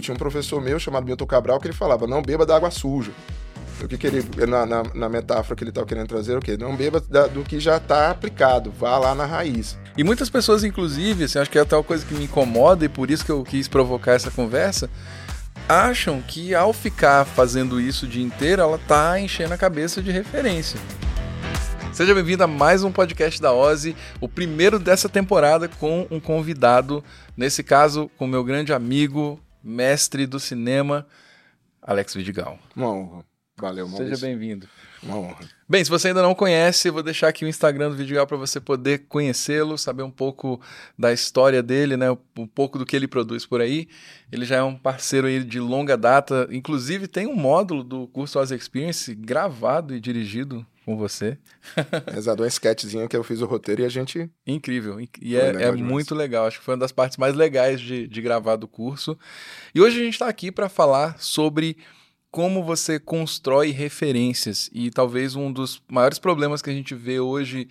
Tinha um professor meu chamado Milton Cabral que ele falava: não beba da água suja. O que, que ele, na, na, na metáfora que ele estava querendo trazer, o quê? Não beba da, do que já está aplicado, vá lá na raiz. E muitas pessoas, inclusive, assim, acho que é até uma coisa que me incomoda e por isso que eu quis provocar essa conversa, acham que ao ficar fazendo isso o dia inteiro, ela tá enchendo a cabeça de referência. Seja bem-vindo a mais um podcast da Ozzy, o primeiro dessa temporada com um convidado, nesse caso com meu grande amigo, mestre do cinema, Alex Vidigal. Uma honra. Valeu, Maurício. Seja bem-vindo. Uma honra. Bem, se você ainda não conhece, eu vou deixar aqui o Instagram do Vidigal para você poder conhecê-lo, saber um pouco da história dele, né? Um pouco do que ele produz por aí. Ele já é um parceiro aí de longa data, inclusive tem um módulo do curso Ozzy Experience gravado e dirigido com você. Exato, uma sketchzinha que eu fiz o roteiro e a gente. Incrível. E é, legal é muito legal. Acho que foi uma das partes mais legais de, de gravar do curso. E hoje a gente está aqui para falar sobre como você constrói referências. E talvez um dos maiores problemas que a gente vê hoje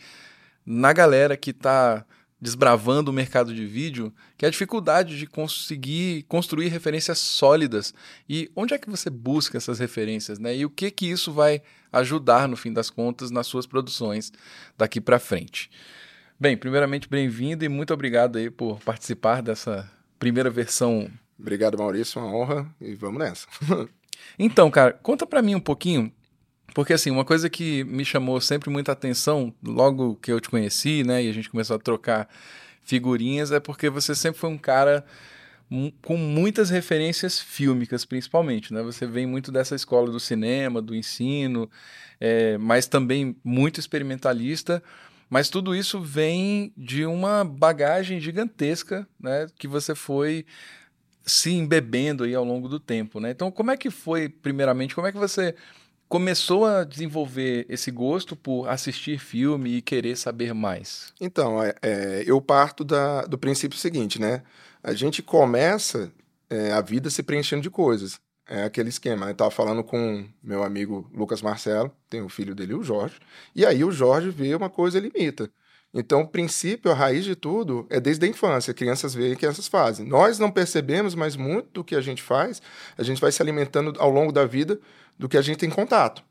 na galera que está desbravando o mercado de vídeo, que é a dificuldade de conseguir construir referências sólidas. E onde é que você busca essas referências, né? E o que que isso vai ajudar no fim das contas nas suas produções daqui para frente? Bem, primeiramente bem-vindo e muito obrigado aí por participar dessa primeira versão. Obrigado, Maurício, uma honra e vamos nessa. então, cara, conta para mim um pouquinho porque, assim, uma coisa que me chamou sempre muita atenção, logo que eu te conheci, né, e a gente começou a trocar figurinhas, é porque você sempre foi um cara com muitas referências fílmicas, principalmente, né? Você vem muito dessa escola do cinema, do ensino, é, mas também muito experimentalista, mas tudo isso vem de uma bagagem gigantesca, né? Que você foi se embebendo aí ao longo do tempo, né? Então, como é que foi, primeiramente, como é que você começou a desenvolver esse gosto por assistir filme e querer saber mais? Então, é, é, eu parto da, do princípio seguinte, né? A gente começa é, a vida se preenchendo de coisas. É aquele esquema. Eu estava falando com meu amigo Lucas Marcelo, tem o filho dele, o Jorge, e aí o Jorge vê uma coisa, ele imita. Então, o princípio, a raiz de tudo é desde a infância. Crianças veem crianças fazem. Nós não percebemos, mas muito do que a gente faz, a gente vai se alimentando ao longo da vida do que a gente tem contato.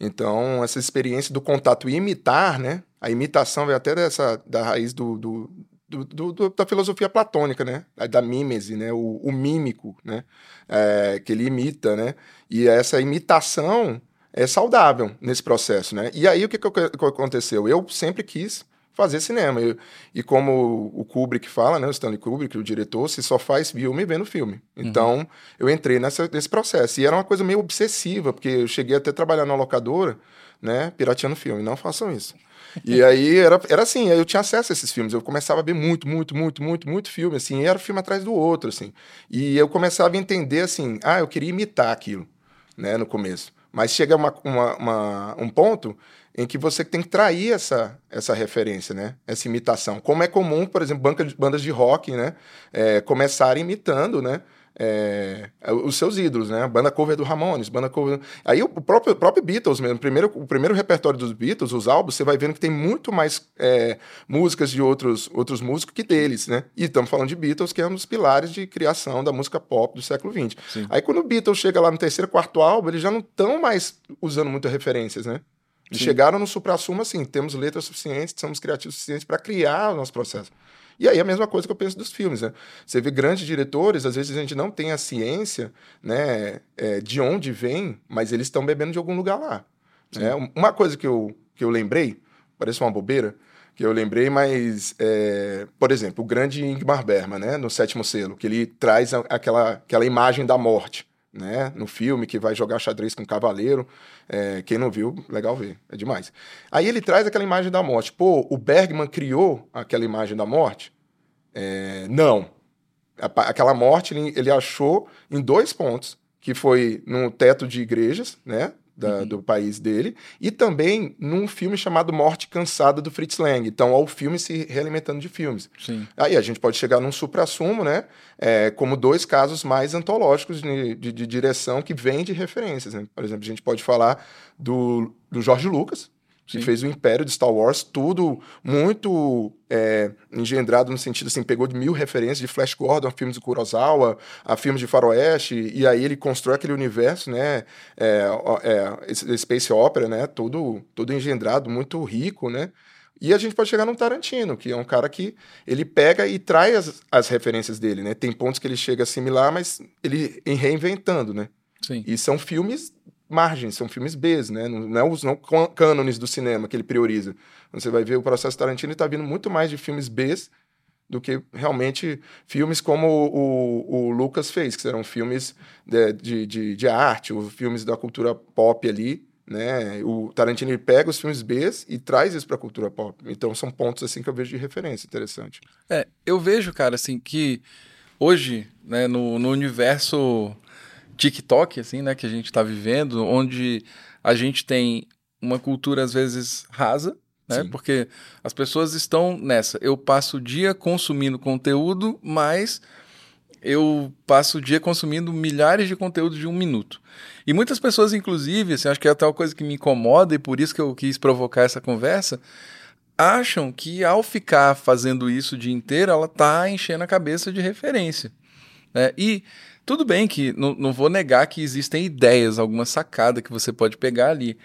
Então, essa experiência do contato e imitar, né? A imitação vem até dessa, da raiz do, do, do, do da filosofia platônica, né? Da mímese, né? O, o mímico, né? É, que ele imita, né? E essa imitação é saudável nesse processo, né? E aí, o que, que aconteceu? Eu sempre quis fazer cinema. E, e, como o Kubrick fala, né, o Stanley Kubrick, o diretor, se só faz filme vendo filme. Uhum. Então, uhum. eu entrei nessa, nesse processo. E era uma coisa meio obsessiva, porque eu cheguei até a trabalhar na locadora, né, pirateando filme. Não façam isso. E aí era, era assim, eu tinha acesso a esses filmes. Eu começava a ver muito, muito, muito, muito, muito filme, assim, e era filme atrás do outro, assim. E eu começava a entender assim, ah, eu queria imitar aquilo, né, no começo. Mas chega uma, uma, uma um ponto em que você tem que trair essa, essa referência, né? Essa imitação. Como é comum, por exemplo, bandas de rock, né? É, começarem imitando, né? É, os seus ídolos, né? Banda cover do Ramones, banda cover. Aí o próprio, próprio Beatles mesmo, primeiro, o primeiro repertório dos Beatles, os álbuns, você vai vendo que tem muito mais é, músicas de outros, outros músicos que deles, né? E estamos falando de Beatles, que é um dos pilares de criação da música pop do século XX. Sim. Aí quando o Beatles chega lá no terceiro, quarto álbum, eles já não estão mais usando muitas referências, né? Eles chegaram no supra-sumo assim, temos letras suficientes, somos criativos suficientes para criar o nosso processo. E aí a mesma coisa que eu penso dos filmes, né? Você vê grandes diretores, às vezes a gente não tem a ciência, né, é, de onde vem, mas eles estão bebendo de algum lugar lá. Né? Uma coisa que eu, que eu lembrei, parece uma bobeira, que eu lembrei, mas, é, por exemplo, o grande Ingmar Bergman, né, no Sétimo Selo, que ele traz aquela, aquela imagem da morte né, no filme, que vai jogar xadrez com um cavaleiro. É, quem não viu, legal ver, é demais. Aí ele traz aquela imagem da morte. Pô, o Bergman criou aquela imagem da morte? É, não. Aquela morte ele, ele achou em dois pontos, que foi no teto de igrejas, né, da, uhum. do país dele, e também num filme chamado Morte Cansada do Fritz Lang. Então, ao filme se realimentando de filmes. Sim. Aí a gente pode chegar num supra-sumo, né? É, como dois casos mais antológicos de, de, de direção que vêm de referências. Né? Por exemplo, a gente pode falar do, do Jorge Lucas, que Sim. fez o Império de Star Wars, tudo muito é, engendrado no sentido assim, pegou de mil referências de Flash Gordon a filmes de Kurosawa, a filmes de faroeste, e aí ele constrói aquele universo, né, é, é, Space Opera, né, todo, todo engendrado, muito rico, né, e a gente pode chegar num Tarantino, que é um cara que ele pega e traz as, as referências dele, né, tem pontos que ele chega a assimilar, mas ele reinventando, né. Sim. E são filmes margens, são filmes Bs, né? Não, não, os não cânones do cinema que ele prioriza. Você vai ver o processo Tarantino está vindo muito mais de filmes Bs do que realmente filmes como o, o, o Lucas fez, que eram filmes de, de, de, de arte, os filmes da cultura pop ali, né? O Tarantino pega os filmes Bs e traz isso para a cultura pop. Então são pontos assim que eu vejo de referência interessante. É, eu vejo, cara, assim que hoje, né, no, no universo TikTok, assim, né, que a gente está vivendo, onde a gente tem uma cultura às vezes rasa, né? Sim. Porque as pessoas estão nessa. Eu passo o dia consumindo conteúdo, mas eu passo o dia consumindo milhares de conteúdos de um minuto. E muitas pessoas, inclusive, assim, acho que é até uma coisa que me incomoda e por isso que eu quis provocar essa conversa, acham que ao ficar fazendo isso o dia inteiro, ela tá enchendo a cabeça de referência. Né? E tudo bem que não, não vou negar que existem ideias, alguma sacada que você pode pegar ali.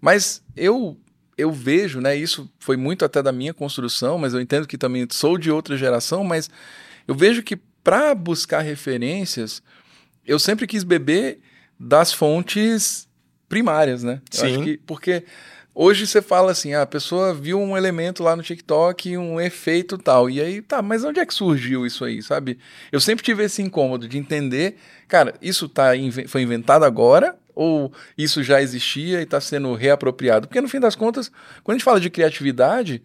Mas eu eu vejo, né? Isso foi muito até da minha construção, mas eu entendo que também sou de outra geração, mas eu vejo que para buscar referências, eu sempre quis beber das fontes primárias, né? Eu Sim. Que, porque Hoje você fala assim, ah, a pessoa viu um elemento lá no TikTok, um efeito tal. E aí, tá, mas onde é que surgiu isso aí, sabe? Eu sempre tive esse incômodo de entender, cara, isso tá, foi inventado agora ou isso já existia e está sendo reapropriado? Porque no fim das contas, quando a gente fala de criatividade,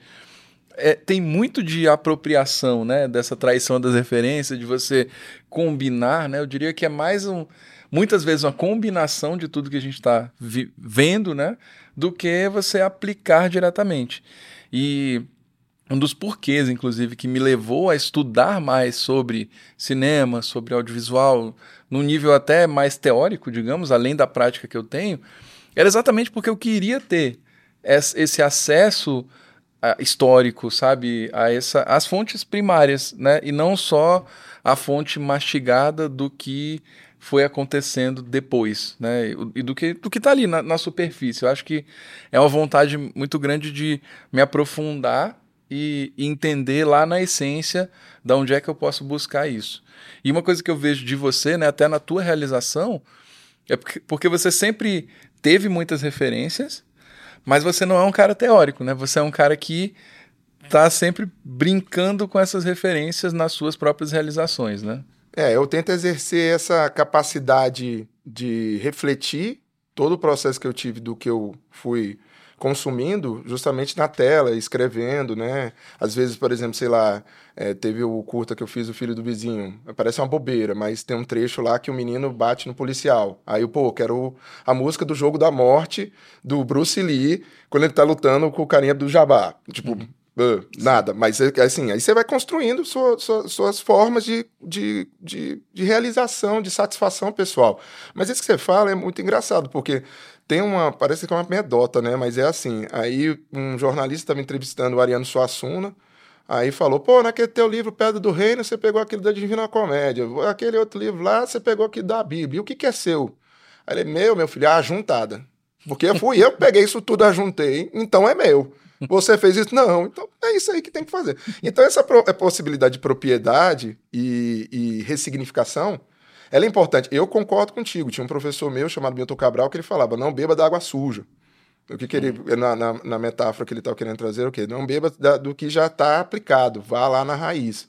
é, tem muito de apropriação, né? Dessa traição das referências, de você combinar, né? Eu diria que é mais um muitas vezes uma combinação de tudo que a gente está vendo, né? Do que você aplicar diretamente. E um dos porquês, inclusive, que me levou a estudar mais sobre cinema, sobre audiovisual, num nível até mais teórico, digamos, além da prática que eu tenho, era exatamente porque eu queria ter esse acesso ah, histórico, sabe, a essa, as fontes primárias, né, e não só a fonte mastigada do que foi acontecendo depois, né? E do que do que está ali na, na, superfície. Eu acho que é uma vontade muito grande de me aprofundar e, entender lá na essência de onde é que eu posso buscar isso. E uma coisa que eu vejo de você, né, até na tua realização, é porque, porque você sempre teve muitas referências, mas você não é um cara teórico, né? Você é um cara que está sempre brincando com essas referências nas suas próprias realizações, né? É, eu tento exercer essa capacidade de refletir todo o processo que eu tive do que eu fui consumindo justamente na tela, escrevendo, né? Às vezes, por exemplo, sei lá, é, teve o curta que eu fiz, O Filho do Vizinho. Parece uma bobeira, mas tem um trecho lá que o menino bate no policial. Aí eu, pô, quero a música do Jogo da Morte do Bruce Lee, quando ele tá lutando com o carinha do Jabá. Tipo, uhum. Uh, nada, mas é, assim, aí você vai construindo sua, sua, suas formas de, de, de, de, realização, de satisfação pessoal. Mas isso que você fala é muito engraçado, porque tem uma, parece que é uma anedota, né? Mas é assim, aí um jornalista estava entrevistando o Ariano Suassuna, aí falou, pô, naquele teu livro Pedra do Reino, você pegou aquele da Divina Comédia, aquele outro livro lá, você pegou aquele da Bíblia, e o que que é seu? Aí ele, meu, meu filho, a juntada. Porque fui eu que peguei isso tudo, ajuntei, então é meu. Você fez isso? Não. Então é isso aí que tem que fazer. Então, essa é possibilidade de propriedade e, e ressignificação, ela é importante. Eu concordo contigo. Tinha um professor meu chamado Milton Cabral que ele falava: não beba da água suja. O que, que ele, uhum. na, na, na, metáfora que ele estava querendo trazer, o quê? Não beba da, do que já está aplicado, vá lá na raiz.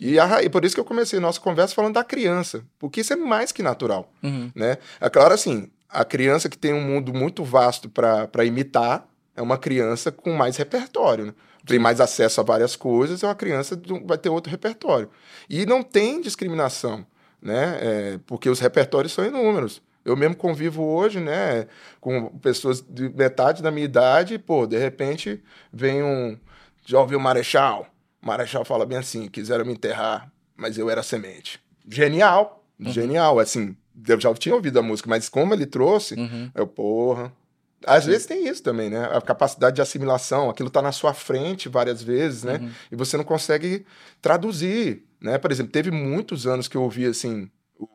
E a raiz, por isso que eu comecei nossa conversa falando da criança, porque isso é mais que natural. Uhum. Né? É claro, assim, a criança que tem um mundo muito vasto para imitar, é uma criança com mais repertório, né? Tem mais acesso a várias coisas, é uma criança vai ter outro repertório. E não tem discriminação, né? É, porque os repertórios são inúmeros. Eu mesmo convivo hoje, né, com pessoas de metade da minha idade, pô, de repente vem um. Já ouviu o Marechal? O Marechal fala bem assim: quiseram me enterrar, mas eu era semente. Genial, uhum. genial. Assim, eu já tinha ouvido a música, mas como ele trouxe, uhum. eu, porra, Às Sim. vezes tem isso também, né? A capacidade de assimilação, aquilo está na sua frente várias vezes, né? Uhum. E você não consegue traduzir, né? Por exemplo, teve muitos anos que eu ouvi assim, o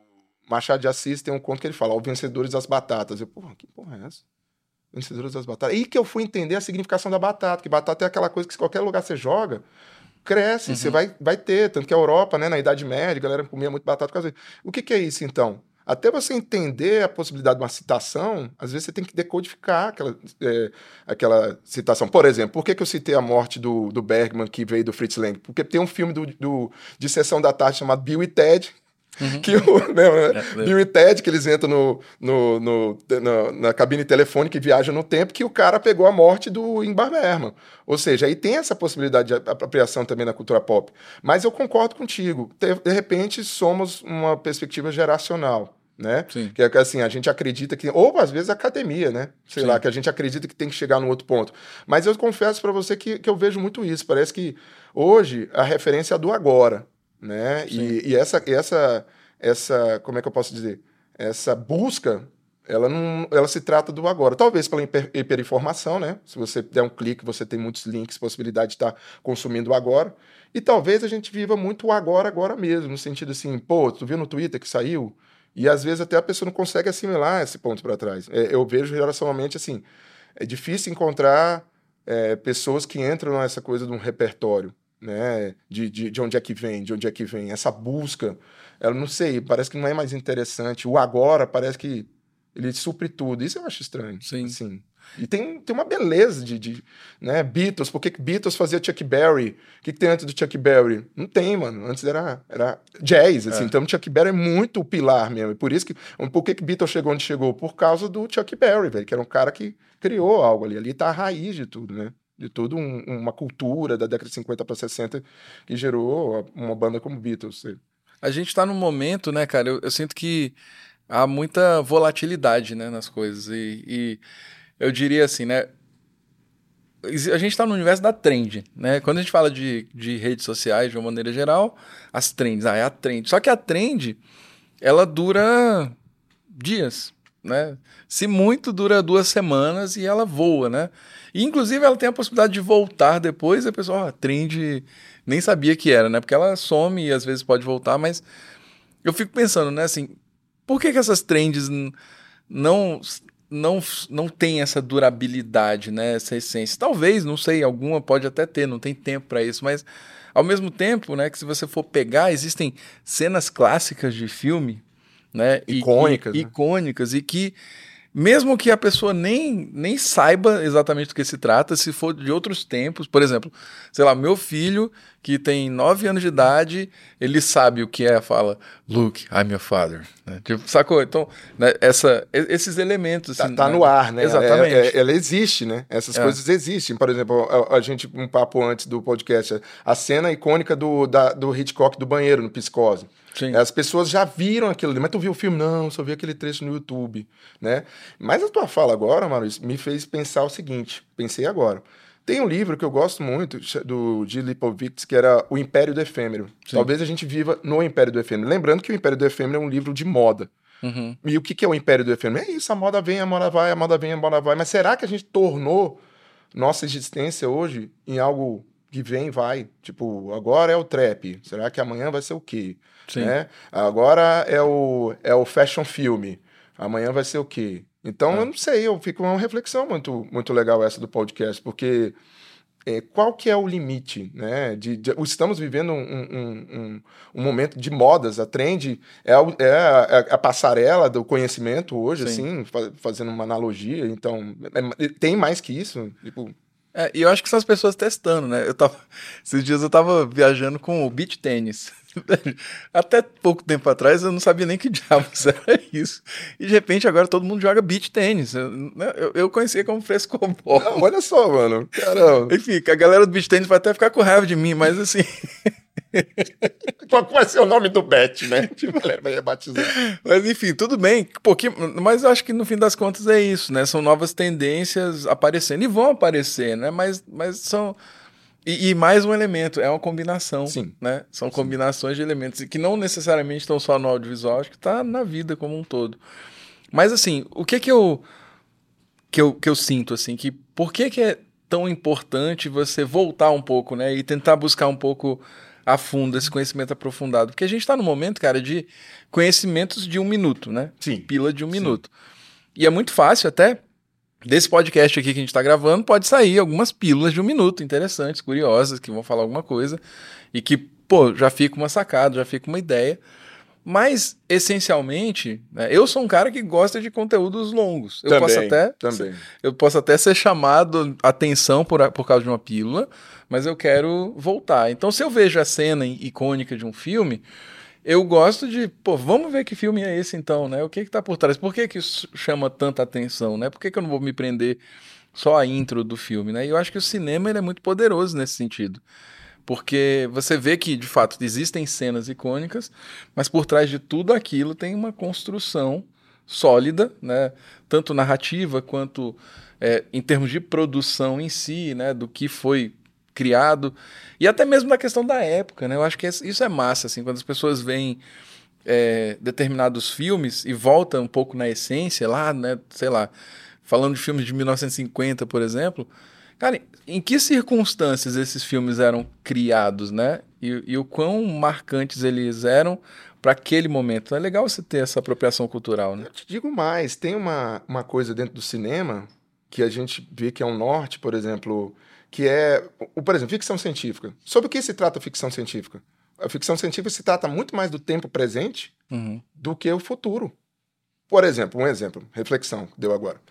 Machado de Assis tem um conto que ele fala, o Vencedores das Batatas. Eu, porra, que porra é essa? Vencedores das Batatas. E que eu fui entender a significação da batata, que batata é aquela coisa que se qualquer lugar você joga, cresce, uhum. você vai, vai ter. Tanto que a Europa, né, na Idade Média, a galera comia muito batata por causa disso. O que, que é isso, então? Até você entender a possibilidade de uma citação, às vezes você tem que decodificar aquela, é, aquela citação. Por exemplo, por que, que eu citei a morte do, do Bergman, que veio do Fritz Lang? Porque tem um filme do, do de Sessão da Tarde chamado Bill e Ted, Uhum. Que o, né, é, Bill e Ted, que eles entram no, no, no, no, na cabine telefônica e viajam no tempo, que o cara pegou a morte do Ingmar Bergman. Ou seja, aí tem essa possibilidade de apropriação também na cultura pop. Mas eu concordo contigo. De, repente, somos uma perspectiva geracional. Né? Sim. Que é assim, a gente acredita que. Ou às vezes academia, né? Sei Sim. lá, que a gente acredita que tem que chegar num outro ponto. Mas eu confesso para você que, que eu vejo muito isso. Parece que hoje a referência é do agora né? E, e, essa, essa, essa, como é que eu posso dizer? Essa busca, ela não, ela se trata do agora. Talvez pela hiper, hiperinformação, né? Se você der um clique, você tem muitos links, possibilidade de estar consumindo o agora. E talvez a gente viva muito o agora, agora mesmo, no sentido assim, pô, tu viu no Twitter que saiu? E às vezes até a pessoa não consegue assimilar esse ponto para trás. É, eu vejo geracionalmente assim, é difícil encontrar é, pessoas que entram nessa coisa de um repertório né? De, de, de onde é que vem, de onde é que vem. Essa busca, ela não sei, parece que não é mais interessante. O agora parece que ele supre tudo. Isso eu acho estranho. Sim. Assim. E tem, tem uma beleza de, de né? Beatles, por que Beatles fazia Chuck Berry? O que, que tem antes do Chuck Berry? Não tem, mano. Antes era, era jazz, assim. É. Então, Chuck Berry é muito o pilar mesmo. E por isso que. Por que, que Beatles chegou onde chegou? Por causa do Chuck Berry, velho, que era um cara que criou algo ali. Ali tá a raiz de tudo, né? De toda um, uma cultura da década de 50 para 60 que gerou uma banda como Beatles. A gente está num momento, né, cara? Eu, eu, sinto que há muita volatilidade né, nas coisas. E, e eu diria assim, né? A gente está no universo da trend, né? Quando a gente fala de, de redes sociais de uma maneira geral, as trends, ah, é a trend. Só que a trend, ela dura dias, né? Se muito, dura duas semanas e ela voa, né? E, inclusive, ela tem a possibilidade de voltar depois. A pessoa, ó, oh, trend, nem sabia que era, né? Porque ela some e às vezes pode voltar, mas eu fico pensando, né, assim, por que, que essas trends não não não tem essa durabilidade, né, essa essência? Talvez, não sei, alguma pode até ter, não tem tempo para isso, mas ao mesmo tempo, né, que se você for pegar, existem cenas clássicas de filme, né, icônicas, e, e, né? icônicas e que mesmo que a pessoa nem, nem saiba exatamente do que se trata, se for de outros tempos, por exemplo, sei lá, meu filho, que tem 9 anos de idade, ele sabe o que é, fala, Luke, I'm your father. Né? Tipo, sacou? Então, né, essa, esses elementos. Assim, tá, tá né? no ar, né? Exatamente. Ela, é, ela existe, né? Essas é. coisas existem. Por exemplo, a, a, gente, um papo antes do podcast, a cena icônica do, da, do Hitchcock do banheiro, no Psicose. Sim. As pessoas já viram aquilo ali, mas tu viu o filme? Não, só vi aquele trecho no YouTube, né? Mas a tua fala agora, Maurício, me fez pensar o seguinte, pensei agora. Tem um livro que eu gosto muito, do de Lipovitz, que era O Império do Efêmero. Sim. Talvez a gente viva no Império do Efêmero. Lembrando que o Império do Efêmero é um livro de moda. Uhum. E o que, que é o Império do Efêmero? É isso, a moda vem, a moda vai, a moda vem, a moda vai. Mas será que a gente tornou nossa existência hoje em algo que vem vai? Tipo, agora é o trap, será que amanhã vai ser o quê? Sim. Né? Agora é o, é o fashion filme. Amanhã vai ser o quê? Então, é. eu não sei, eu fico uma reflexão muito, muito legal essa do podcast, porque é, qual que é o limite, né? De, de estamos vivendo um, um, um, um, momento de modas, a trend é, a, é a, a passarela do conhecimento hoje, Sim. assim, fazendo uma analogia, então, é, tem mais que isso, tipo... É, e eu acho que são as pessoas testando, né? Eu tava, esses dias eu tava viajando com o beach tênis. Até pouco tempo atrás eu não sabia nem que diabos era isso. E de repente agora todo mundo joga beach tênis. Eu, né, eu, eu conhecia como frescobol. Não, olha só, mano. Caramba. Enfim, a galera do beach tênis vai até ficar com raiva de mim, mas assim. Qual vai ser o nome do bet, né? Tipo, galera vai batizar. Mas enfim, tudo bem. Pouquinho, mas eu acho que no fim das contas é isso, né? São novas tendências aparecendo e vão aparecer, né? Mas, mas são e, e, mais um elemento, é uma combinação. Sim. Né? São Sim. combinações de elementos que não necessariamente estão só no audiovisual, acho que está na vida como um todo. Mas assim, o que que eu. que eu, que eu sinto, assim, que por que, que é tão importante você voltar um pouco, né? E tentar buscar um pouco a fundo esse conhecimento aprofundado. Porque a gente está no momento, cara, de conhecimentos de um minuto, né? Sim. Pila de um Sim. minuto. E é muito fácil até. Desse podcast aqui que a gente está gravando, pode sair algumas pílulas de um minuto interessantes, curiosas, que vão falar alguma coisa e que, pô, já fica uma sacada, já fica uma ideia. Mas, essencialmente, né, eu sou um cara que gosta de conteúdos longos. Eu também, posso até. Também. Eu posso até ser chamado atenção por, por causa de uma pílula, mas eu quero voltar. Então, se eu vejo a cena icônica de um filme, eu gosto de, pô, vamos ver que filme é esse então, né? O que que tá por trás? Por que que isso chama tanta atenção, né? Por que que eu não vou me prender só a intro do filme, né? E eu acho que o cinema ele é muito poderoso nesse sentido. Porque você vê que, de fato, existem cenas icônicas, mas por trás de tudo aquilo tem uma construção sólida, né? tanto narrativa quanto é, em termos de produção em si, né? do que foi criado, e até mesmo da questão da época. Né? Eu acho que isso é massa, assim, quando as pessoas veem é, determinados filmes e voltam um pouco na essência, lá, né? sei lá, falando de filmes de 1950, por exemplo Cara, em que circunstâncias esses filmes eram criados, né? E, e o quão marcantes eles eram para aquele momento. É legal você ter essa apropriação cultural, né? Eu te digo mais, tem uma, uma coisa dentro do cinema que a gente vê que é um norte, por exemplo, que é, por exemplo, ficção científica. Sobre o que se trata a ficção científica? A ficção científica se trata muito mais do tempo presente uhum. do que o futuro. Por exemplo, um exemplo, reflexão, deu agora.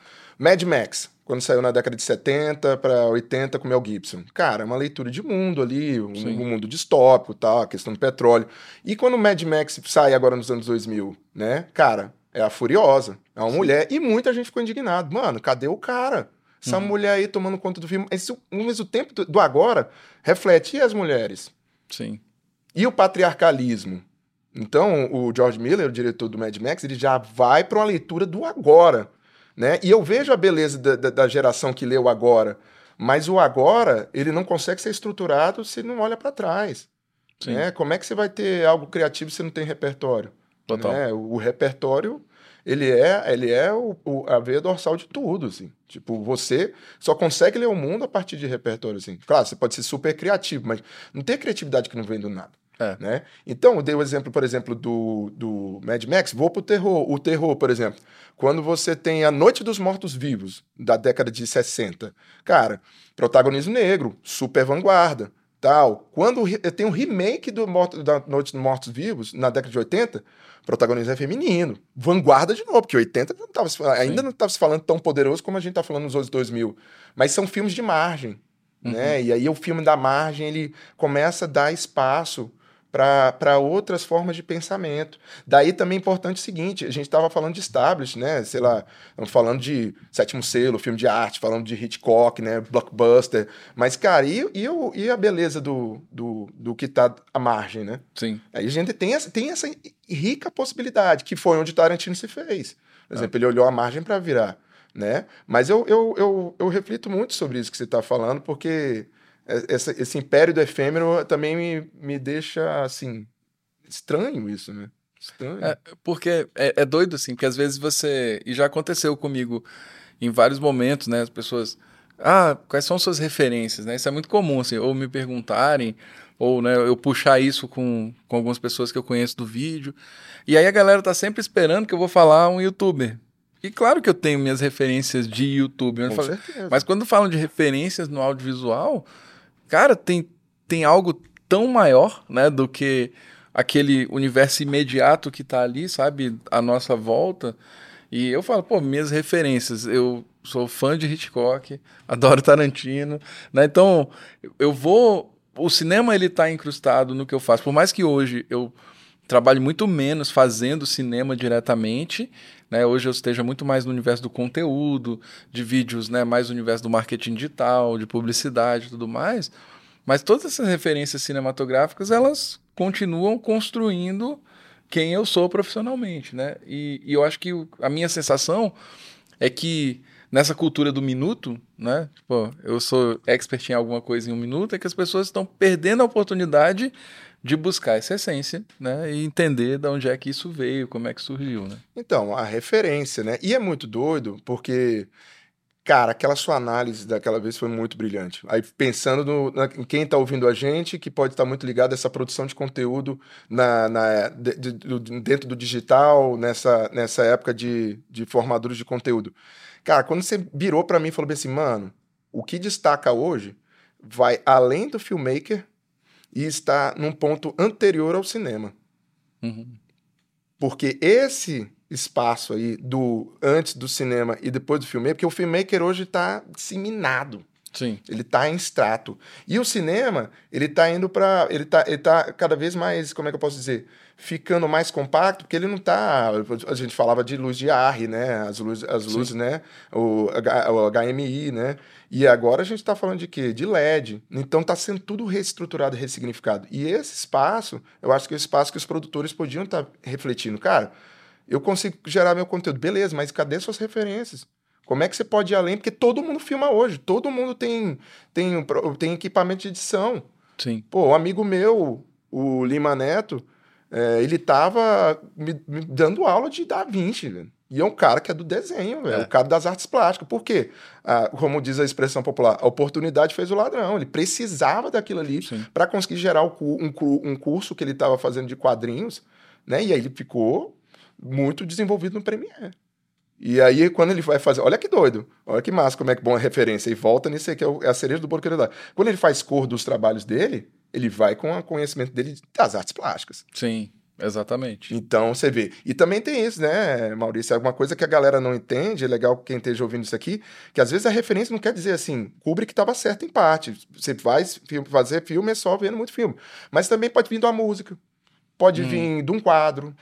Mad Max, quando saiu na década de 70 para 80 com Mel Gibson. Cara, é uma leitura de mundo ali, um, um, mundo distópico, tal, a questão do petróleo. E quando o Mad Max sai agora nos anos 2000, né? Cara, é a Furiosa, é uma Sim. mulher e muita gente ficou indignado. Mano, cadê o cara? Essa uhum. mulher aí tomando conta do filme. Esse, mas o tempo do, do agora reflete e as mulheres? Sim. E o patriarcalismo? Então, o George Miller, o diretor do Mad Max, ele já vai para uma leitura do agora. Né? E eu vejo a beleza da, da, da geração que leu agora, mas o agora, ele não consegue ser estruturado se não olha para trás. Né? Como é que você vai ter algo criativo se não tem repertório? Total. Né? O, o, repertório, ele é, ele é o, o, a veia dorsal de tudo, assim. Tipo, você só consegue ler o mundo a partir de repertório, assim. Claro, você pode ser super criativo, mas não tem criatividade que não vem do nada. É. Né? Então, eu dei o exemplo, por exemplo, do, do Mad Max. Vou pro terror. O terror, por exemplo, quando você tem A Noite dos Mortos-Vivos, da década de 60. Cara, protagonismo negro, super vanguarda, tal. Quando tem um remake do Morto, da Noite dos Mortos-Vivos, na década de 80, protagonismo é feminino. Vanguarda de novo, porque 80 não tava, ainda não estava se falando tão poderoso como a gente está falando nos anos 2000. Mas são filmes de margem. Uhum. Né? E aí o filme da margem ele começa a dar espaço para outras formas de pensamento. Daí também é importante o seguinte: a gente estava falando de establish, né? Sei lá, falando de sétimo selo, filme de arte, falando de Hitchcock, né? Blockbuster. Mas, cara, e, e, o, e a beleza do, do, do que está à margem, né? Sim. Aí a gente tem essa, tem essa rica possibilidade, que foi onde Tarantino se fez. Por exemplo, é. ele olhou a margem para virar. Né? Mas eu, eu, eu, eu reflito muito sobre isso que você está falando, porque essa, esse império do efêmero também me, me deixa, assim, estranho isso, né? Estranho. É, porque é, é, doido, assim, porque às vezes você. E já aconteceu comigo em vários momentos, né? As pessoas. Ah, quais são suas referências, né? Isso é muito comum, assim, ou me perguntarem, ou né, eu puxar isso com, com algumas pessoas que eu conheço do vídeo. E aí a galera tá sempre esperando que eu vou falar um youtuber. E claro que eu tenho minhas referências de YouTube, mas quando falam de referências no audiovisual, cara, tem, tem algo tão maior, né, do que aquele universo imediato que tá ali, sabe, à nossa volta. E eu falo, pô, minhas referências, eu sou fã de Hitchcock, adoro Tarantino, né? Então, eu vou o cinema ele tá incrustado no que eu faço. Por mais que hoje eu trabalhe muito menos fazendo cinema diretamente, né? Hoje eu esteja muito mais no universo do conteúdo, de vídeos, né? mais no universo do marketing digital, de publicidade e tudo mais. Mas todas essas referências cinematográficas, elas continuam construindo quem eu sou profissionalmente, né? E, e eu acho que a minha sensação é que nessa cultura do minuto, né? Tipo, eu sou expert em alguma coisa em um minuto, é que as pessoas estão perdendo a oportunidade de buscar essa essência, né, e entender de onde é que isso veio, como é que surgiu, né? Então, a referência, né? E é muito doido porque Cara, aquela sua análise daquela vez foi muito brilhante. Aí pensando no, na, em quem está ouvindo a gente, que pode estar tá muito ligado a essa produção de conteúdo na, na de, de, de, dentro do digital, nessa, nessa época de, de formadores de conteúdo. Cara, quando você virou para mim e falou assim, mano, o que destaca hoje vai além do filmmaker e está num ponto anterior ao cinema. Uhum. Porque esse espaço aí do antes do cinema e depois do filmmaker, porque o filmmaker hoje está disseminado. Sim. Ele está em extrato. E o cinema, ele está indo para ele tá, ele tá cada vez mais, como é que eu posso dizer, ficando mais compacto, porque ele não está, a gente falava de luz de AR, né? As luzes, as luzes, né? O, o HMI, né? E agora a gente está falando de quê? De LED. Então está sendo tudo reestruturado, ressignificado. E esse espaço, eu acho que é o espaço que os produtores podiam estar tá refletindo. Cara, eu consigo gerar meu conteúdo. Beleza, mas cadê suas referências? Como é que você pode ir além? Porque todo mundo filma hoje, todo mundo tem, tem, tem equipamento de edição. Sim. Pô, um amigo meu, o Lima Neto, é, ele tava me, me, dando aula de Da Vinci, velho. E é um cara que é do desenho. É. O cara das artes plásticas. Por quê? Ah, como diz a expressão popular, a oportunidade fez o ladrão. Ele precisava daquilo ali para conseguir gerar um, um curso que ele estava fazendo de quadrinhos, né? E aí ele ficou muito desenvolvido no Premiere. E aí, quando ele vai fazer. Olha que doido. Olha que massa, como é que bom a referência. E volta nisso aí, que é, é a cereja do bolo que ele dá. Quando ele faz cor dos trabalhos dele, ele vai com o conhecimento dele das artes plásticas. Sim. Exatamente. Então você vê. E também tem isso, né, Maurício? É alguma coisa que a galera não entende, é legal quem esteja ouvindo isso aqui, que às vezes a referência não quer dizer assim, Kubrick estava certo em parte. Você vai fazer filme é só vendo muito filme. Mas também pode vir de uma música, pode hum. vir de um quadro,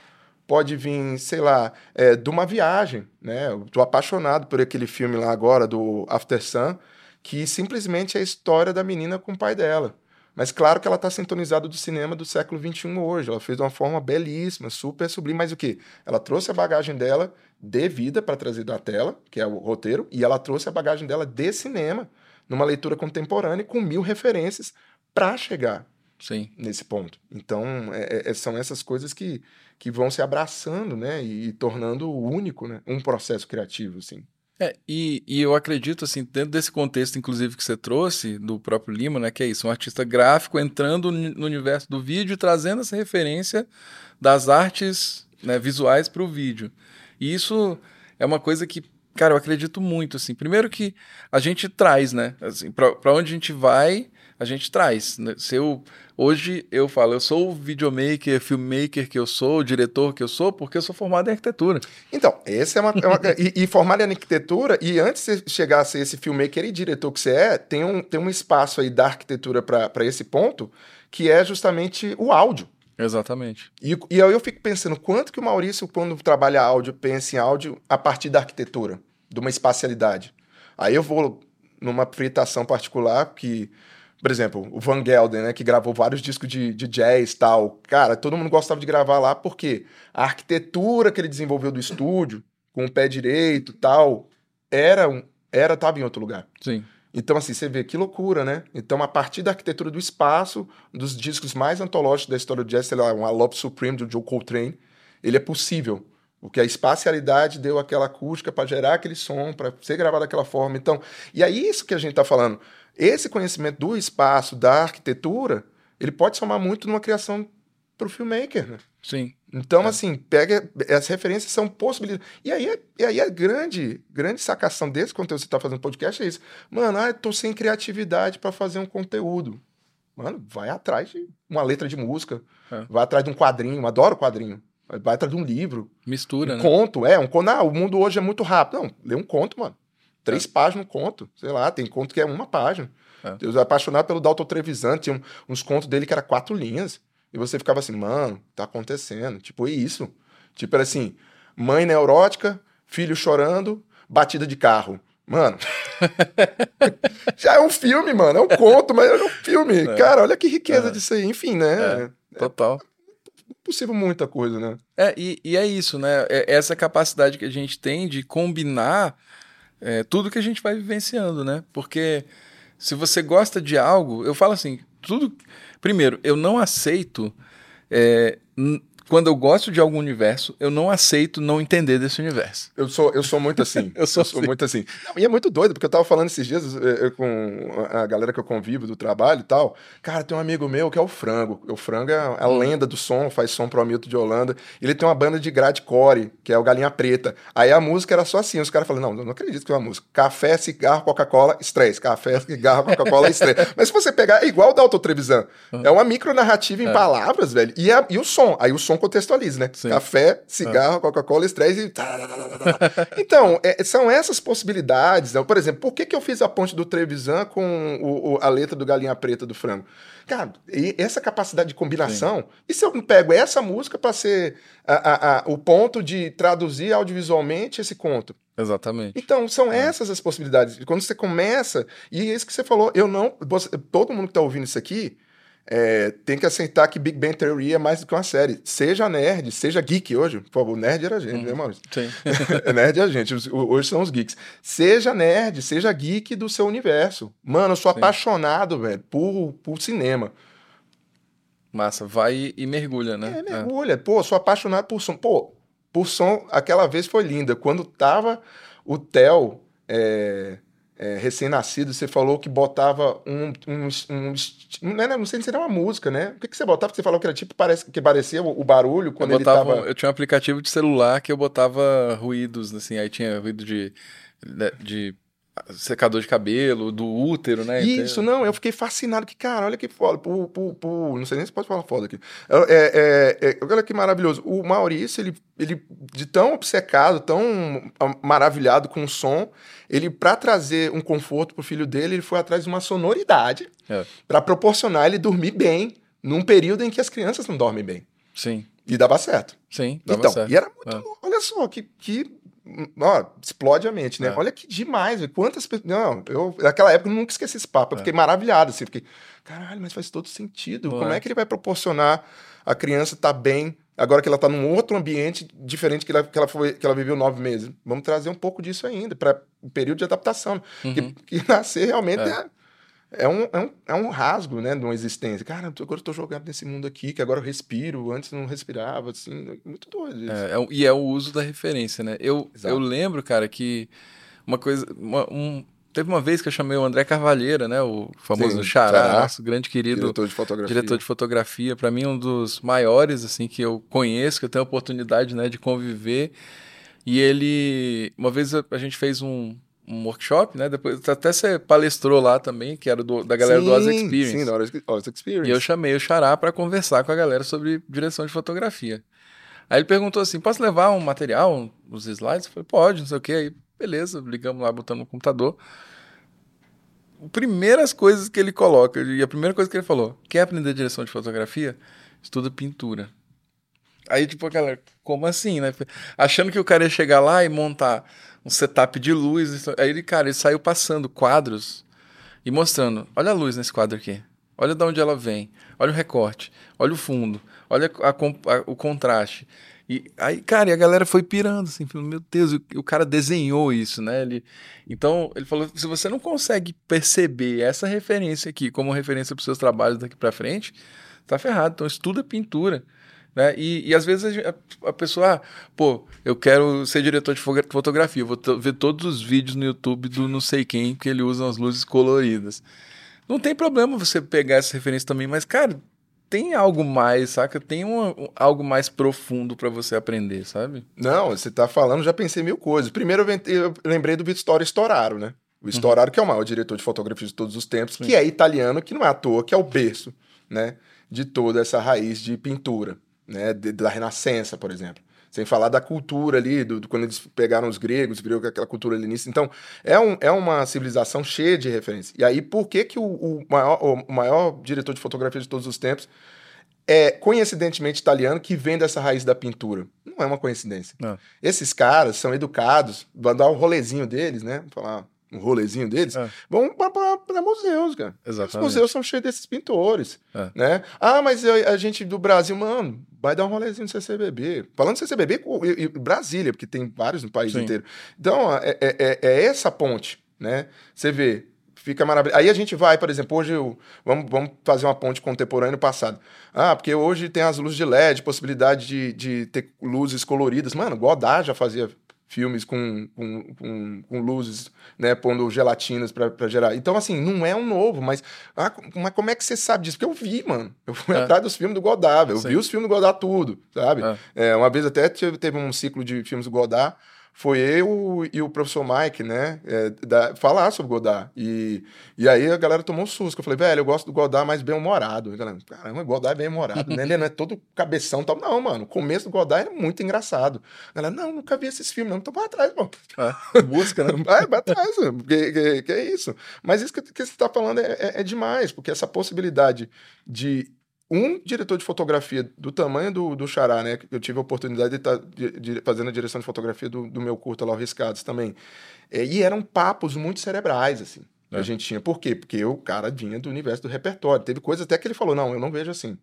pode vir, sei lá, é, de uma viagem, né? Eu tô apaixonado por aquele filme lá agora, do After Sun, que simplesmente é a história da menina com o pai dela. Mas claro que ela está sintonizada do cinema do século XXI hoje. Ela fez de uma forma belíssima, super sublime. Mas o que? Ela trouxe a bagagem dela de vida para trazer da tela, que é o roteiro, e ela trouxe a bagagem dela de cinema, numa leitura contemporânea, com mil referências para chegar Sim. nesse ponto. Então, é, é, são essas coisas que, que vão se abraçando, né? E, e tornando único, né? Um processo criativo, assim. É, e, e eu acredito, assim, dentro desse contexto, inclusive, que você trouxe, do próprio Lima, né? Que é isso, um artista gráfico entrando no universo do vídeo trazendo essa referência das artes né, visuais para o vídeo. E isso é uma coisa que, cara, eu acredito muito, assim. Primeiro que a gente traz, né? Assim, para onde a gente vai, a gente traz. Né? Se eu, hoje eu falo, eu sou o videomaker, filmmaker que eu sou, o diretor que eu sou, porque eu sou formado em arquitetura. Então, esse é uma. É uma e, e formado em arquitetura, e antes de você chegar a ser esse filmmaker e diretor que você é, tem um, tem um espaço aí da arquitetura para esse ponto, que é justamente o áudio. Exatamente. E, e aí eu fico pensando, quanto que o Maurício, quando trabalha áudio, pensa em áudio a partir da arquitetura, de uma espacialidade. Aí eu vou numa fritação particular que por exemplo, o Van Gelden, né, que gravou vários discos de, de jazz tal. Cara, todo mundo gostava de gravar lá porque a arquitetura que ele desenvolveu do estúdio, com o pé direito tal, era um, era tava em outro lugar. Sim. Então, assim, você vê que loucura, né? Então, a partir da arquitetura do espaço, dos discos mais antológicos da história do jazz, sei lá, um Love Supreme do Joe Coltrane, ele é possível. Porque a espacialidade deu aquela acústica para gerar aquele som, para ser gravado daquela forma. Então, e é isso que a gente está falando. Esse conhecimento do espaço, da arquitetura, ele pode somar muito numa criação para o filmmaker, né? Sim. Então, é. assim, pega. As referências são possibilidades. E aí, e aí a grande, grande sacação desse conteúdo que você está fazendo podcast é isso. Mano, ah, eu tô sem criatividade para fazer um conteúdo. Mano, vai atrás de uma letra de música, é. vai atrás de um quadrinho, adoro quadrinho. Vai atrás de um livro. Mistura, um né? Conto, é, um conto. Ah, o mundo hoje é muito rápido. Não, lê um conto, mano. Três é. páginas no conto. Sei lá, tem conto que é uma página. É. Eu sou apaixonado pelo Dalton Trevisan, tinha um, uns contos dele que era quatro linhas. E você ficava assim, mano, tá acontecendo. Tipo, é isso. Tipo, era assim, mãe neurótica, filho chorando, batida de carro. Mano, já é um filme, mano. É um conto, mas é um filme. É. Cara, olha que riqueza é. disso aí. Enfim, né? É, total. Possível muita coisa, né? É, e, e é isso, né? É essa capacidade que a gente tem de combinar é, tudo que a gente vai vivenciando, né? Porque se você gosta de algo, eu falo assim, tudo. Primeiro, eu não aceito é, quando eu gosto de algum universo, eu não aceito não entender desse universo. Eu sou, eu sou muito assim. eu sou, eu sou assim. muito assim. Não, e é muito doido, porque eu tava falando esses dias eu, eh, eh, com a galera que eu convivo do trabalho e tal. Cara, tem um amigo meu que é o Frango. O Frango é a hum. lenda do som, faz som pro Hamilton de Holanda. Ele tem uma banda de core que é o Galinha Preta. Aí a música era só assim. Os caras falaram: não, não acredito que é uma música. Café, cigarro, Coca-Cola, estresse. Café, cigarro, Coca-Cola, estresse. Mas se você pegar, é igual o da Autotrevisan. Uhum. É uma micronarrativa em é. palavras, velho. E, a, e o som. Aí o som contextualiza, né? Sim. Café, cigarro, ah. Coca-Cola, estresse e. então, é, são essas possibilidades. Né? Por exemplo, por que, que eu fiz a ponte do Trevisan com o, o, a letra do Galinha Preta do Frango? Cara, essa capacidade de combinação. Sim. E se eu pego essa música para ser a, a, a, o ponto de traduzir audiovisualmente esse conto? Exatamente. Então, são é. essas as possibilidades. Quando você começa, e é isso que você falou, eu não. Você, todo mundo que está ouvindo isso aqui é, tem que aceitar que Big Bang Theory é mais do que uma série. Seja nerd, seja geek hoje. Por favor, nerd era a gente, né, Maurício? Sim. nerd é a gente, hoje são os geeks. Seja nerd, seja geek do seu universo. Mano, eu sou Sim. apaixonado, velho, por, por cinema. Massa, vai e mergulha, né? É, mergulha. É. Pô, sou apaixonado por som. Pô, por som, aquela vez foi linda. Quando tava o Theo. É é, recém-nascido, você falou que botava um. um, um não, é, não, sei se era uma música, né? O que, que você botava? Você falou que era tipo, parece, que parecia o, o barulho quando eu botava, ele tava. Eu tinha um aplicativo de celular que eu botava ruídos, assim, aí tinha ruído de, de, de secador de cabelo, do útero, né? Isso, não, eu fiquei fascinado, que cara, olha que foda, não sei nem se pode falar foda aqui. É, é, é, olha que maravilhoso. O Maurício, ele, ele de tão obcecado, tão maravilhado com o som, ele, para trazer um conforto pro filho dele, ele foi atrás de uma sonoridade é. para proporcionar ele dormir bem num período em que as crianças não dormem bem. Sim. E dava certo. Sim, dava então, certo. E era muito. É. Olha só, que, que ó, explode a mente, né? É. Olha que demais, quantas pessoas. Não, eu, naquela época, eu nunca esqueci esse papo. Eu é. fiquei maravilhado, assim, fiquei, caralho, mas faz todo sentido. Como é. é que ele vai proporcionar a criança estar tá bem agora que ela está num outro ambiente diferente que ela, que ela, foi, que ela viveu nove meses? Vamos trazer um pouco disso ainda, para o período de adaptação. Uhum. Que, que, nascer realmente é. É um, é um, é um rasgo, né, de uma existência. Cara, agora eu tô jogado nesse mundo aqui, que agora eu respiro, antes não respirava, assim, muito doido isso. É, é, e é o uso da referência, né? Eu, eu lembro, cara, que uma coisa, uma, um, teve uma vez que eu chamei o André Carvalheira, né, o famoso Sim, Xará, nosso grande querido diretor de fotografia. Diretor de fotografia, para mim um dos maiores, assim, que eu conheço, que eu tenho a oportunidade, né, de conviver. E ele, uma vez a, a gente fez um, um workshop, né? Depois até você palestrou lá também, que era do, da galera sim, do Oz Experience. Sim, da Oz Experience. E eu chamei o Xará para conversar com a galera sobre direção de fotografia. Aí ele perguntou assim: posso levar um material, os slides? Eu falei, pode, não sei o quê. Aí, beleza, ligamos lá, botando no computador. Primeiras coisas que ele coloca, e a primeira coisa que ele falou: quer aprender direção de fotografia? Estuda pintura. Aí, tipo, a galera, como assim, né? Achando que o cara ia chegar lá e montar um setup de luz. Aí ele, cara, ele saiu passando quadros e mostrando: olha a luz nesse quadro aqui. Olha de onde ela vem. Olha o recorte. Olha o fundo. Olha a, a, o contraste. E aí, cara, e a galera foi pirando, assim, falando, meu Deus, o, o, cara desenhou isso, né? Ele, então, ele falou: se você não consegue perceber essa referência aqui como referência para os seus trabalhos daqui para frente, tá ferrado. Então, estuda pintura. Né? E, e às vezes a, a, pessoa, ah, pô, eu quero ser diretor de fotografia, vou ver todos os vídeos no YouTube do não sei quem que ele usa as luzes coloridas. Não tem problema você pegar essa referência também, mas, cara, tem algo mais, saca? Tem um, um algo mais profundo para você aprender, sabe? Não, você tá falando, já pensei mil coisas. Primeiro eu, lembrei do Vittorio Storaro, né? O. Storaro, uhum. que é o maior diretor de fotografia de todos os tempos, Sim. que é italiano, que não é à toa, que é o berço, né? De toda essa raiz de pintura né, da Renascença, por exemplo. Sem falar da cultura ali, do, do, quando eles pegaram os gregos, viram aquela cultura helenista. Então, é, um, é uma civilização cheia de referências. E aí, por que, que o, o, maior, o maior diretor de fotografia de todos os tempos é coincidentemente italiano que vem dessa raiz da pintura? Não é uma coincidência. Não. Esses caras são educados, vão dar um rolezinho deles, né? Falar um rolezinho deles, é. vão para museus, cara. Exatamente. Os museus são cheios desses pintores, é. né? Ah, mas a, a, gente do Brasil, mano, vai dar um rolezinho no CCBB. Falando do CCBB, e, e Brasília, porque tem vários no país Sim. inteiro. Então, é, é, é, é essa ponte, né? Você vê fica maravilhoso. Aí a gente vai, por exemplo, hoje eu, vamos, vamos fazer uma ponte contemporânea no passado. Ah, porque hoje tem as luzes de LED, possibilidade de, de ter luzes coloridas. Mano, Godard já fazia filmes com, com, com, com luzes, né, pondo gelatinas para gerar. Então, assim, não é um novo, mas, ah, mas como é que você sabe disso? Porque eu vi, mano. Eu fui é. atrás dos filmes do Godard, eu Sim. vi os filmes do Godard tudo, sabe? É. É, uma vez até teve um ciclo de filmes do Godard, foi eu e o professor Mike, né, é, da, falar sobre Godard. E, e aí a galera tomou um susto. Eu falei, velho, eu gosto do Godard mais bem-humorado. Caramba, Godard é bem-humorado, né? Ele não é todo cabeção tal. Não, mano, o começo do Godard é muito engraçado. A galera, não, nunca vi esses filmes, não. Então vai atrás, pô. É, busca, né? vai, vai atrás, que, que, que, é isso. Mas isso que, que você está falando é, é, é demais, porque essa possibilidade de um diretor de fotografia do tamanho do, do Xará, né? Eu tive a oportunidade de estar tá fazendo a direção de fotografia do, do meu curto lá, o Riscados, também. É, e eram papos muito cerebrais, assim, é. a gente tinha. Por quê? Porque o cara vinha do universo do repertório. Teve coisas até que ele falou, não, eu não vejo assim.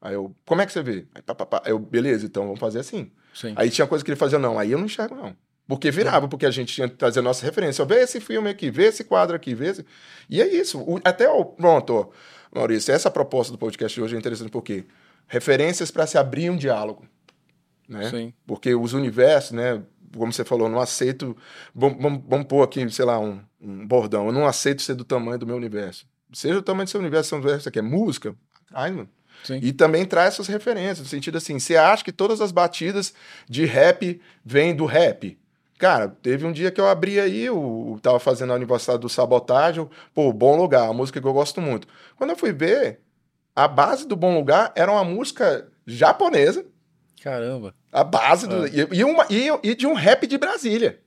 Aí eu, como é que você vê? Aí, pá, pá, pá. eu, beleza, então vamos fazer assim. Sim. Aí tinha coisa que ele fazia, não, aí eu não enxergo, não. Porque virava, porque a gente tinha que trazer a nossa referência. Vê esse filme aqui, vê esse quadro aqui, vê esse... E é isso. O, até o. Pronto, ó. Maurício, essa proposta do podcast de hoje é interessante porque referências para se abrir um diálogo. Né? Sim. Porque os universos, né? Como você falou, não aceito. Vamos, pôr aqui, sei lá, um, um, bordão. Eu não aceito ser do tamanho do meu universo. Seja o tamanho do seu universo, seu universo aqui é música, traz, mano. Sim. E também traz essas referências, no sentido assim, você acha que todas as batidas de rap vêm do rap? Cara, teve um dia que eu abri aí, eu tava fazendo a aniversário do Sabotagem, pô, Bom Lugar, uma música que eu gosto muito. Quando eu fui ver, a base do Bom Lugar era uma música japonesa. Caramba. A base do. Ah. E, uma, e, e, de um rap de Brasília.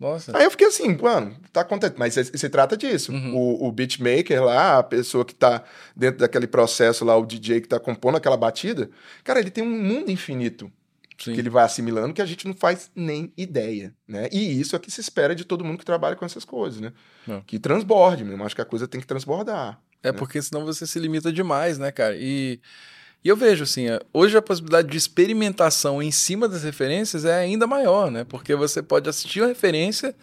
Nossa. Aí eu fiquei assim, mano, tá acontecendo. Mas se, se trata disso. Uhum. O, o beatmaker lá, a pessoa que tá dentro daquele processo lá, o DJ que tá compondo aquela batida, cara, ele tem um mundo infinito Sim. que ele vai assimilando que a gente não faz nem ideia, né? E isso é que se espera de todo mundo que trabalha com essas coisas, né? Não. Que transborde mesmo. Acho que a coisa tem que transbordar. É né? porque senão você se limita demais, né, cara? E, e eu vejo assim, é, hoje a possibilidade de experimentação em cima das referências é ainda maior, né? Porque você pode assistir a referência,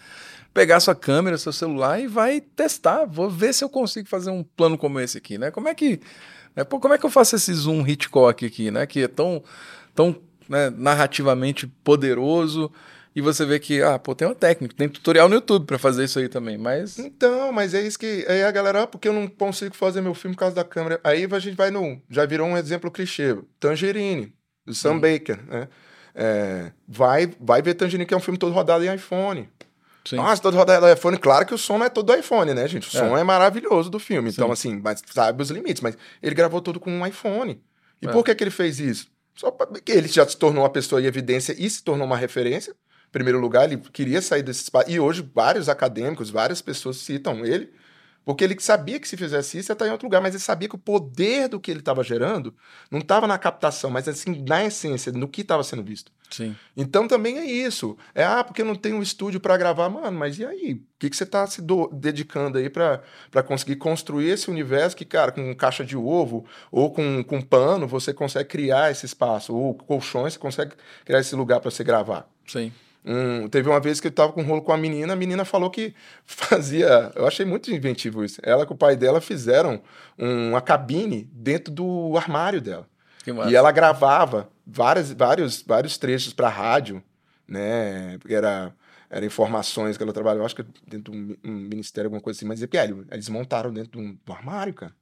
pegar sua câmera, seu celular e vai testar. Vou ver se eu consigo fazer um plano como esse aqui, né? Como é que, né? Pô, como é que eu faço esse zoom Hitchcock aqui, né? Que é tão, tão né, narrativamente poderoso. E você vê que, ah, pô, tem uma técnica, tem tutorial no YouTube para fazer isso aí também, mas. Então, mas é isso que. Aí a galera, ah, porque eu não consigo fazer meu filme por causa da câmera. Aí a gente vai no. Já virou um exemplo clichê. Tangerine, do Sam uhum. Baker, né? É, vai, vai ver Tangerine, que é um filme todo rodado em iPhone. Sim. Nossa, todo rodado em iPhone. Claro que o som não é todo do iPhone, né, gente? O é. som é maravilhoso do filme. Sim. Então, assim, mas sabe os limites. Mas ele gravou tudo com um iPhone. E é. por que, que ele fez isso? Só porque ele já se tornou uma pessoa em evidência e se tornou uma referência. Em primeiro lugar, ele queria sair desse espaço. E hoje, vários acadêmicos, várias pessoas citam ele, porque ele sabia que se fizesse isso ia estar em outro lugar, mas ele sabia que o poder do que ele estava gerando não estava na captação, mas assim, na essência, no que estava sendo visto. Sim. Então também é isso. É, ah, porque não tem um estúdio para gravar. Mano, mas e aí? O que, que você está se do, dedicando aí para conseguir construir esse universo que, cara, com caixa de ovo ou com, com pano, você consegue criar esse espaço, ou colchões, você consegue criar esse lugar para você gravar. Sim. Um, teve uma vez que eu tava com um rolo com a menina, a menina falou que fazia. Eu achei muito inventivo isso. Ela com o pai dela fizeram uma cabine dentro do armário dela. E ela gravava várias, vários, vários trechos para rádio, né? Porque era, era informações que ela trabalhava, acho que dentro de um, ministério, alguma coisa assim. Mas, Pielho, eles montaram dentro do, do armário, cara.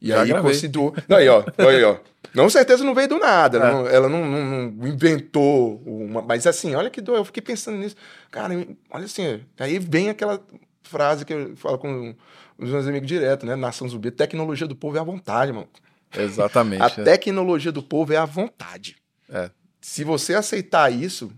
E Já aí gravei. considerou. Não, aí, ó, aí, ó. Não, certeza não veio do nada. É. Não, ela não, não, não, inventou uma. Mas assim, olha que dor. Eu fiquei pensando nisso. Cara, olha assim, aí vem aquela frase que eu falo com os meus amigos direto, né? Nação zumbi. Tecnologia do povo é a vontade, mano. Exatamente. a é. tecnologia do povo é a vontade. É. Se você aceitar isso,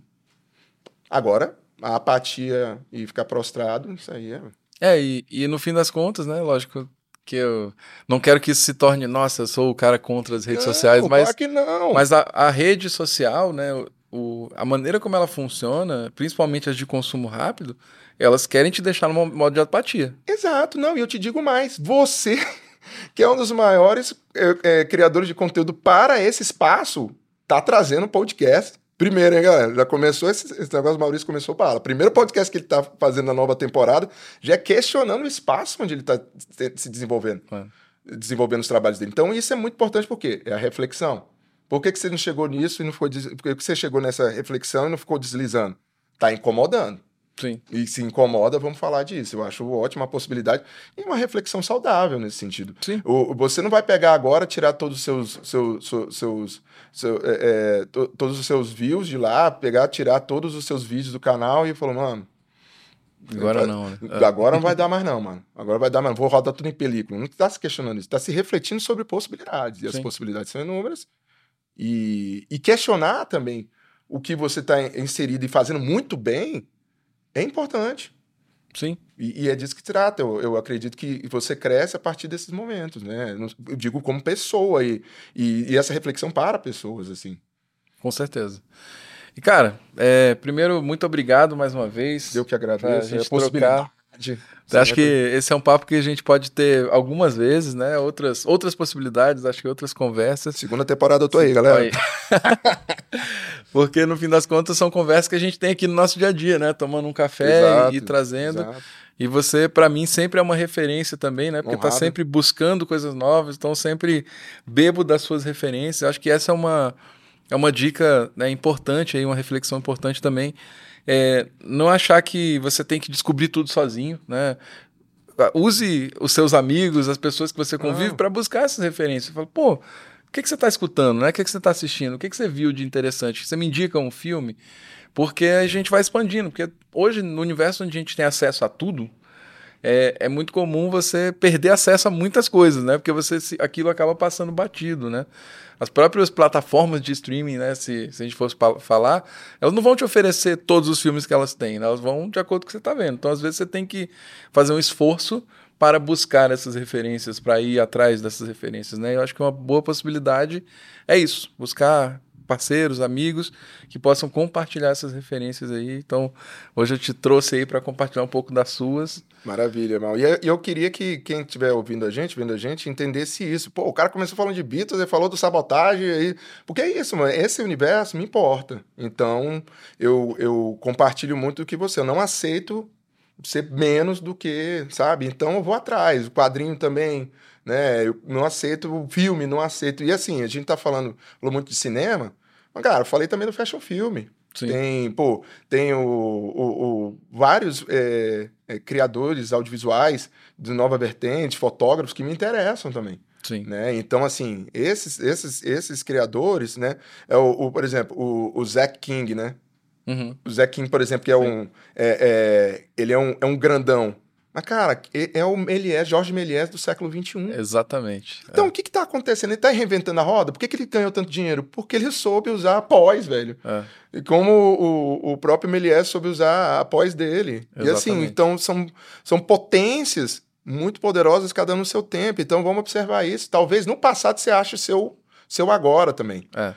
agora, a apatia e ficar prostrado, isso aí é. É, e, e no fim das contas, né? Lógico, que eu não quero que isso se torne, nossa, eu sou o cara contra as redes não, sociais, mas que não. mas a, a rede social, né, o, a maneira como ela funciona, principalmente as de consumo rápido, elas querem te deixar no modo de apatia. Exato, não, e eu te digo mais, você que é um dos maiores é, é, criadores de conteúdo para esse espaço, tá trazendo podcast Primeiro, hein, galera? Já começou esse, esse negócio, o Maurício começou para Primeiro podcast que ele tá fazendo na nova temporada, já é questionando o espaço onde ele tá se desenvolvendo. É. Desenvolvendo os trabalhos dele. Então, isso é muito importante porque é a reflexão. Por que, que você não chegou nisso e não ficou. Por que, que você chegou nessa reflexão e não ficou deslizando? Tá incomodando. Sim. E se incomoda, vamos falar disso. Eu acho ótima possibilidade e uma reflexão saudável nesse sentido. Sim. O, você não vai pegar agora, tirar todos os seus, seus, seus, seus seu, é, é, to, todos os seus views de lá, pegar, tirar todos os seus vídeos do canal e falar, mano. Agora não, né? Agora não vai dar mais, não, mano. Agora vai dar, mano. Vou rodar tudo em película. Não está se questionando isso, está se refletindo sobre possibilidades. E Sim. as possibilidades são inúmeras. E, e questionar também o que você está inserido e fazendo muito bem é importante. Sim. E, e, é disso que trata. Eu, eu, acredito que você cresce a partir desses momentos, né? Eu digo como pessoa e, e, e essa reflexão para pessoas, assim. Com certeza. E, cara, é, primeiro, muito obrigado mais uma vez. Eu que agradeço. A gente é a possibilidade. Acho que esse é um papo que a gente pode ter algumas vezes, né? Outras, outras possibilidades, acho que outras conversas. Segunda temporada eu tô aí, galera. Aí. Porque no fim das contas são conversas que a gente tem aqui no nosso dia a dia, né? Tomando um café exato, e, trazendo. Exato. E você, para mim, sempre é uma referência também, né? Porque tá Honrado. tá sempre buscando coisas novas, então sempre bebo das suas referências. Acho que essa é uma, é uma dica né, importante aí, uma reflexão importante também. É, não achar que você tem que descobrir tudo sozinho, né? Use os seus amigos, as pessoas que você convive, para buscar essas referências. Fala, pô, o que, que você está escutando, né? O que, que você está assistindo? O que, que você viu de interessante? Você me indica um filme? Porque a gente vai expandindo. Porque hoje, no universo onde a gente tem acesso a tudo, é, é muito comum você perder acesso a muitas coisas, né? Porque você aquilo acaba passando batido, né? As próprias plataformas de streaming, né? Se, se a gente fosse falar, elas não vão te oferecer todos os filmes que elas têm, né? elas vão de acordo com o que você está vendo. Então, às vezes, você tem que fazer um esforço para buscar essas referências, para ir atrás dessas referências, né? Eu acho que uma boa possibilidade é isso, buscar parceiros, amigos que possam compartilhar essas referências aí. Então, hoje eu te trouxe aí para compartilhar um pouco das suas. Maravilha, Mal. E eu queria que quem estiver ouvindo a gente, vendo a gente, entendesse isso. Pô, o cara começou falando de Beatles, ele falou do sabotagem, aí... porque é isso, mano. Esse universo me importa. Então, eu, eu compartilho muito do que você. Eu não aceito ser menos do que, sabe? Então eu vou atrás. O quadrinho também, né? Eu não aceito o filme, não aceito. E assim, a gente tá falando, falou muito de cinema, mas, cara, eu falei também do fashion filme. Sim. Tem, pô, tem o, o, o vários é, é, criadores audiovisuais de nova vertente, fotógrafos que me interessam também. Sim. Né? Então, assim, esses, esses, esses criadores, né? É o, o por exemplo, o, o Zack King, né? Uhum. O Zé King, por exemplo, que é Sim. um. É, é, ele é um, é um grandão. Mas, cara, é o Méliès, Jorge Méliès do século XXI. Exatamente. Então, é. o que está acontecendo? Ele está reinventando a roda? Por que, que ele ganhou tanto dinheiro? Porque ele soube usar a pós, velho. É. E como o, o próprio Méliès soube usar a pós dele. Exatamente. E assim, então são, são potências muito poderosas, cada um no seu tempo. Então, vamos observar isso. Talvez no passado você ache seu, seu agora também. É.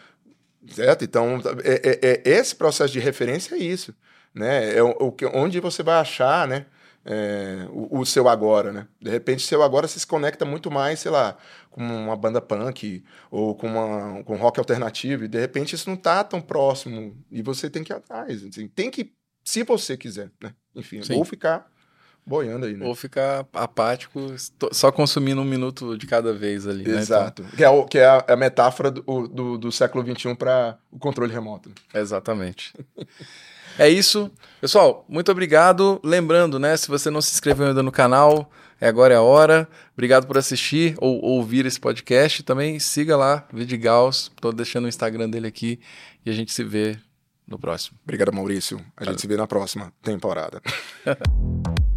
Certo? Então, é, é, é, esse processo de referência é isso. Né? É o, o, onde você vai achar né? É, o, o, seu agora. Né? De repente, seu agora se conecta muito mais, sei lá, com uma banda punk ou com, uma, com rock alternativo. E de repente isso não está tão próximo. E você tem que ir atrás. Assim, tem que, se você quiser. Né? Enfim, Sim. ou ficar boiando aí, né? Ou ficar apático, só consumindo um minuto de cada vez ali. Exato. Né? Então... Que, é o, que é a, a metáfora do, do, do século XXI para o controle remoto. Exatamente. é isso. Pessoal, muito obrigado. Lembrando, né? Se você não se inscreveu ainda no canal, é agora é a hora. Obrigado por assistir ou ouvir esse podcast. Também siga lá, Vidigaus. Estou deixando o Instagram dele aqui e a gente se vê no próximo. Obrigado, Maurício. A gente se vê na próxima temporada.